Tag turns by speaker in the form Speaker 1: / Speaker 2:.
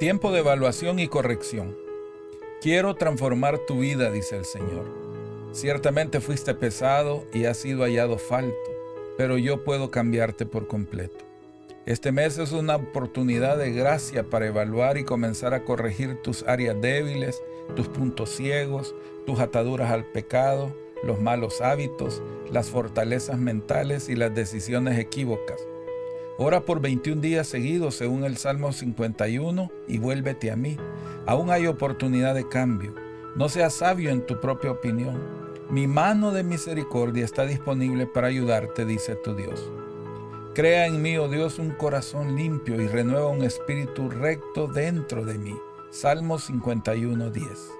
Speaker 1: Tiempo de evaluación y corrección. Quiero transformar tu vida, dice el Señor. Ciertamente fuiste pesado y has sido hallado falto, pero yo puedo cambiarte por completo. Este mes es una oportunidad de gracia para evaluar y comenzar a corregir tus áreas débiles, tus puntos ciegos, tus ataduras al pecado, los malos hábitos, las fortalezas mentales y las decisiones equívocas. Ora por 21 días seguidos según el Salmo 51 y vuélvete a mí. Aún hay oportunidad de cambio. No seas sabio en tu propia opinión. Mi mano de misericordia está disponible para ayudarte, dice tu Dios. Crea en mí, oh Dios, un corazón limpio y renueva un espíritu recto dentro de mí. Salmo 51, 10.